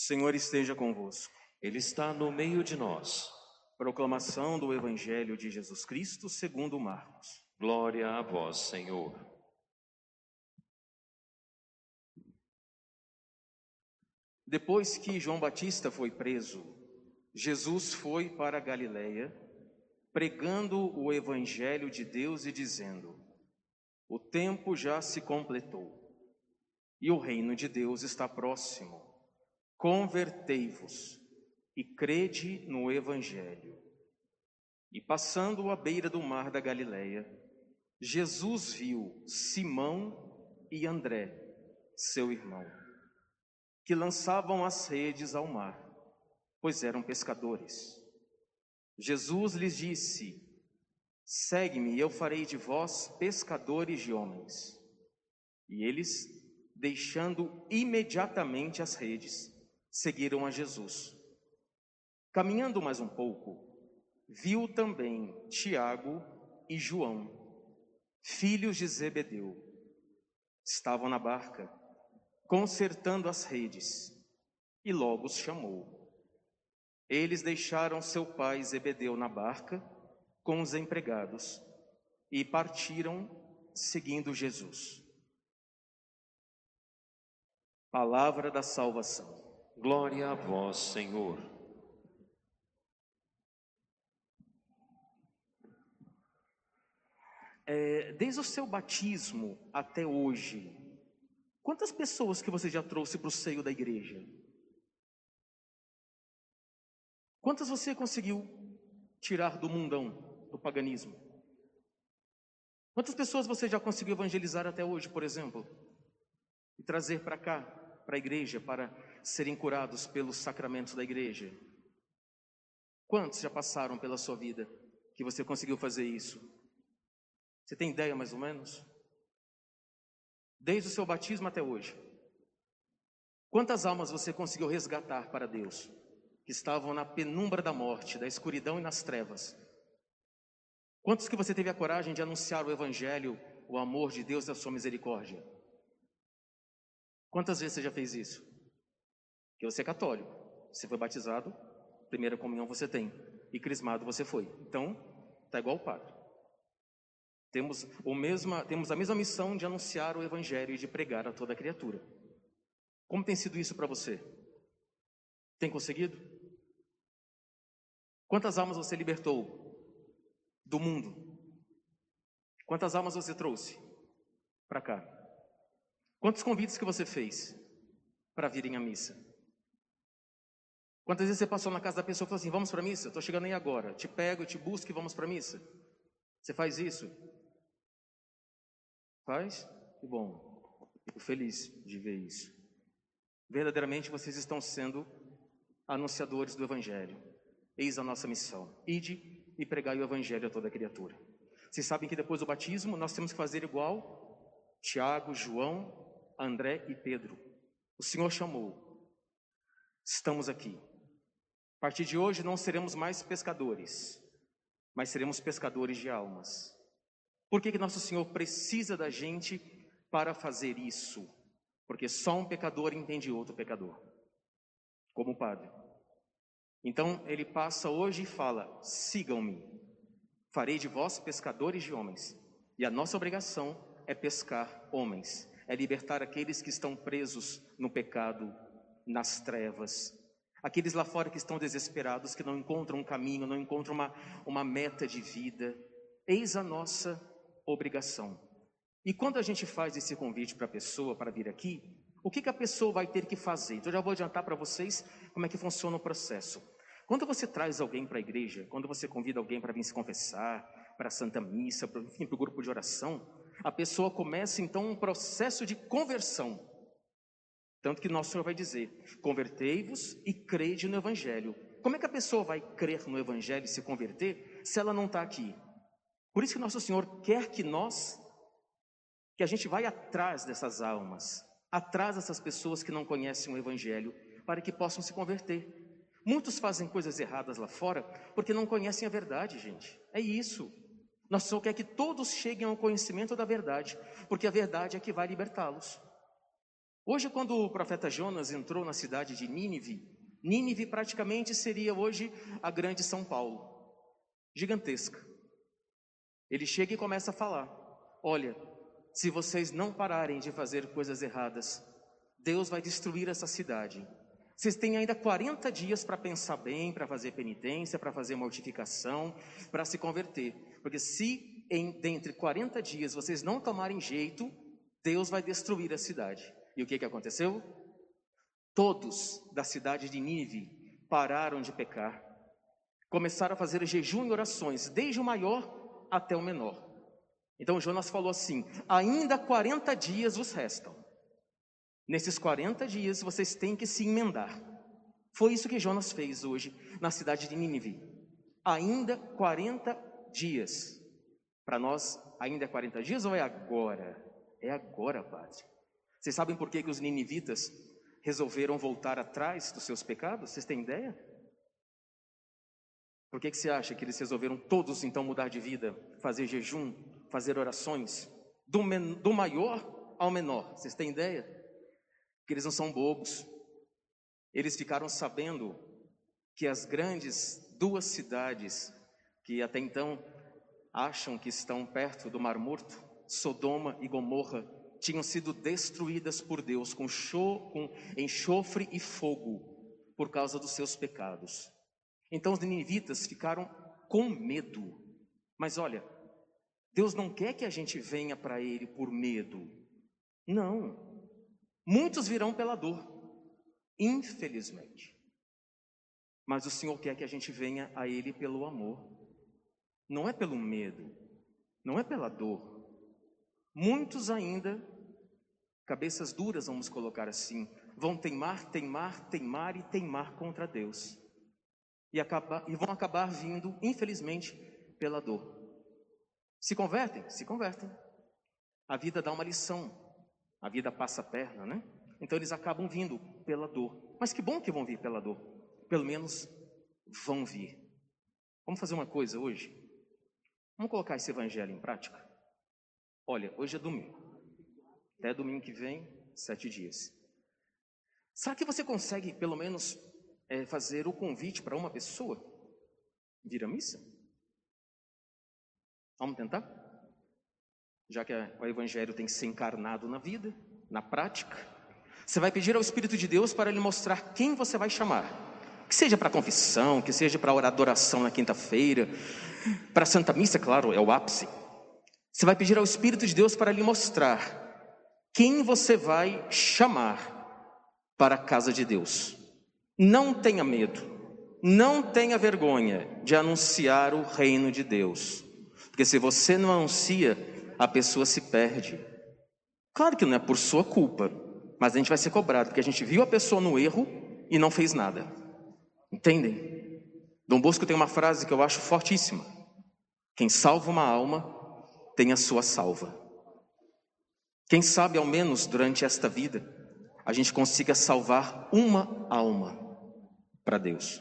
Senhor esteja convosco. Ele está no meio de nós. Proclamação do Evangelho de Jesus Cristo segundo Marcos. Glória a vós, Senhor. Depois que João Batista foi preso, Jesus foi para Galiléia, pregando o evangelho de Deus e dizendo: O tempo já se completou e o reino de Deus está próximo. Convertei-vos e crede no evangelho. E passando à beira do mar da Galiléia, Jesus viu Simão e André, seu irmão, que lançavam as redes ao mar, pois eram pescadores. Jesus lhes disse: Segue-me, e eu farei de vós pescadores de homens. E eles, deixando imediatamente as redes, seguiram a Jesus. Caminhando mais um pouco, viu também Tiago e João, filhos de Zebedeu. Estavam na barca, consertando as redes, e logo os chamou. Eles deixaram seu pai Zebedeu na barca com os empregados e partiram seguindo Jesus. Palavra da salvação. Glória a vós, Senhor. É, desde o seu batismo até hoje, quantas pessoas que você já trouxe para o seio da igreja? Quantas você conseguiu tirar do mundão, do paganismo? Quantas pessoas você já conseguiu evangelizar até hoje, por exemplo? E trazer para cá, para a igreja, para serem curados pelos sacramentos da igreja? Quantos já passaram pela sua vida que você conseguiu fazer isso? Você tem ideia mais ou menos? Desde o seu batismo até hoje. Quantas almas você conseguiu resgatar para Deus? Que estavam na penumbra da morte, da escuridão e nas trevas. Quantos que você teve a coragem de anunciar o Evangelho, o amor de Deus e a sua misericórdia? Quantas vezes você já fez isso? Que você é católico. Você foi batizado, primeira comunhão você tem. E crismado você foi. Então, tá igual o padre. Temos, o mesma, temos a mesma missão de anunciar o Evangelho e de pregar a toda criatura. Como tem sido isso para você? Tem conseguido? Quantas almas você libertou do mundo? Quantas almas você trouxe para cá? Quantos convites que você fez para virem à missa? Quantas vezes você passou na casa da pessoa e falou assim: Vamos para a missa? Estou chegando aí agora. Te pego, te busco e vamos para a missa? Você faz isso? Faz? Que bom. Fico feliz de ver isso. Verdadeiramente vocês estão sendo anunciadores do Evangelho. Eis a nossa missão: ide e pregai o Evangelho a toda criatura. Vocês sabem que depois do batismo nós temos que fazer igual Tiago, João, André e Pedro. O Senhor chamou. Estamos aqui. A partir de hoje não seremos mais pescadores, mas seremos pescadores de almas. Por que, que nosso Senhor precisa da gente para fazer isso? Porque só um pecador entende outro pecador, como o Padre. Então ele passa hoje e fala: sigam-me, farei de vós pescadores de homens. E a nossa obrigação é pescar homens, é libertar aqueles que estão presos no pecado, nas trevas, aqueles lá fora que estão desesperados, que não encontram um caminho, não encontram uma, uma meta de vida. Eis a nossa obrigação. E quando a gente faz esse convite para a pessoa para vir aqui, o que, que a pessoa vai ter que fazer? Então, eu já vou adiantar para vocês como é que funciona o processo. Quando você traz alguém para a igreja, quando você convida alguém para vir se confessar, para a Santa Missa, para, para o grupo de oração, a pessoa começa então um processo de conversão. Tanto que nosso Senhor vai dizer: convertei-vos e crede no Evangelho. Como é que a pessoa vai crer no Evangelho e se converter se ela não está aqui? Por isso que nosso Senhor quer que nós, que a gente vai atrás dessas almas, atrás dessas pessoas que não conhecem o Evangelho, para que possam se converter. Muitos fazem coisas erradas lá fora porque não conhecem a verdade, gente. É isso. Nosso Senhor quer que todos cheguem ao conhecimento da verdade, porque a verdade é que vai libertá-los. Hoje, quando o profeta Jonas entrou na cidade de Nínive, Nínive praticamente seria hoje a grande São Paulo, gigantesca. Ele chega e começa a falar: Olha, se vocês não pararem de fazer coisas erradas, Deus vai destruir essa cidade. Vocês têm ainda 40 dias para pensar bem, para fazer penitência, para fazer mortificação, para se converter. Porque se em, dentre 40 dias vocês não tomarem jeito, Deus vai destruir a cidade. E o que, que aconteceu? Todos da cidade de Nínive pararam de pecar, começaram a fazer jejum e orações, desde o maior até o menor. Então Jonas falou assim: ainda 40 dias vos restam. Nesses 40 dias vocês têm que se emendar. Foi isso que Jonas fez hoje na cidade de Nínive. Ainda 40 dias. Para nós, ainda é 40 dias ou é agora? É agora, Padre. Vocês sabem por que, que os ninivitas resolveram voltar atrás dos seus pecados? Vocês têm ideia? Por que, que você acha que eles resolveram todos então mudar de vida, fazer jejum, fazer orações, do, men do maior ao menor? Vocês têm ideia? Que eles não são bobos. Eles ficaram sabendo que as grandes duas cidades que até então acham que estão perto do Mar Morto, Sodoma e Gomorra, tinham sido destruídas por Deus com, com enxofre e fogo por causa dos seus pecados. Então os ninivitas ficaram com medo. Mas olha, Deus não quer que a gente venha para Ele por medo. Não. Muitos virão pela dor, infelizmente. Mas o Senhor quer que a gente venha a Ele pelo amor. Não é pelo medo, não é pela dor, Muitos ainda, cabeças duras, vamos colocar assim, vão teimar, teimar, teimar e teimar contra Deus. E, e vão acabar vindo, infelizmente, pela dor. Se convertem? Se convertem. A vida dá uma lição. A vida passa a perna, né? Então eles acabam vindo pela dor. Mas que bom que vão vir pela dor. Pelo menos vão vir. Vamos fazer uma coisa hoje? Vamos colocar esse evangelho em prática? Olha, hoje é domingo. Até domingo que vem, sete dias. Será que você consegue, pelo menos, é, fazer o convite para uma pessoa vir à missa? Vamos tentar? Já que o Evangelho tem que ser encarnado na vida, na prática. Você vai pedir ao Espírito de Deus para lhe mostrar quem você vai chamar. Que seja para confissão, que seja para adoração na quinta-feira, para a Santa Missa, claro, é o ápice. Você vai pedir ao Espírito de Deus para lhe mostrar quem você vai chamar para a casa de Deus. Não tenha medo, não tenha vergonha de anunciar o reino de Deus, porque se você não anuncia, a pessoa se perde. Claro que não é por sua culpa, mas a gente vai ser cobrado, porque a gente viu a pessoa no erro e não fez nada. Entendem? Dom Bosco tem uma frase que eu acho fortíssima: Quem salva uma alma tem a sua salva. Quem sabe, ao menos durante esta vida, a gente consiga salvar uma alma para Deus.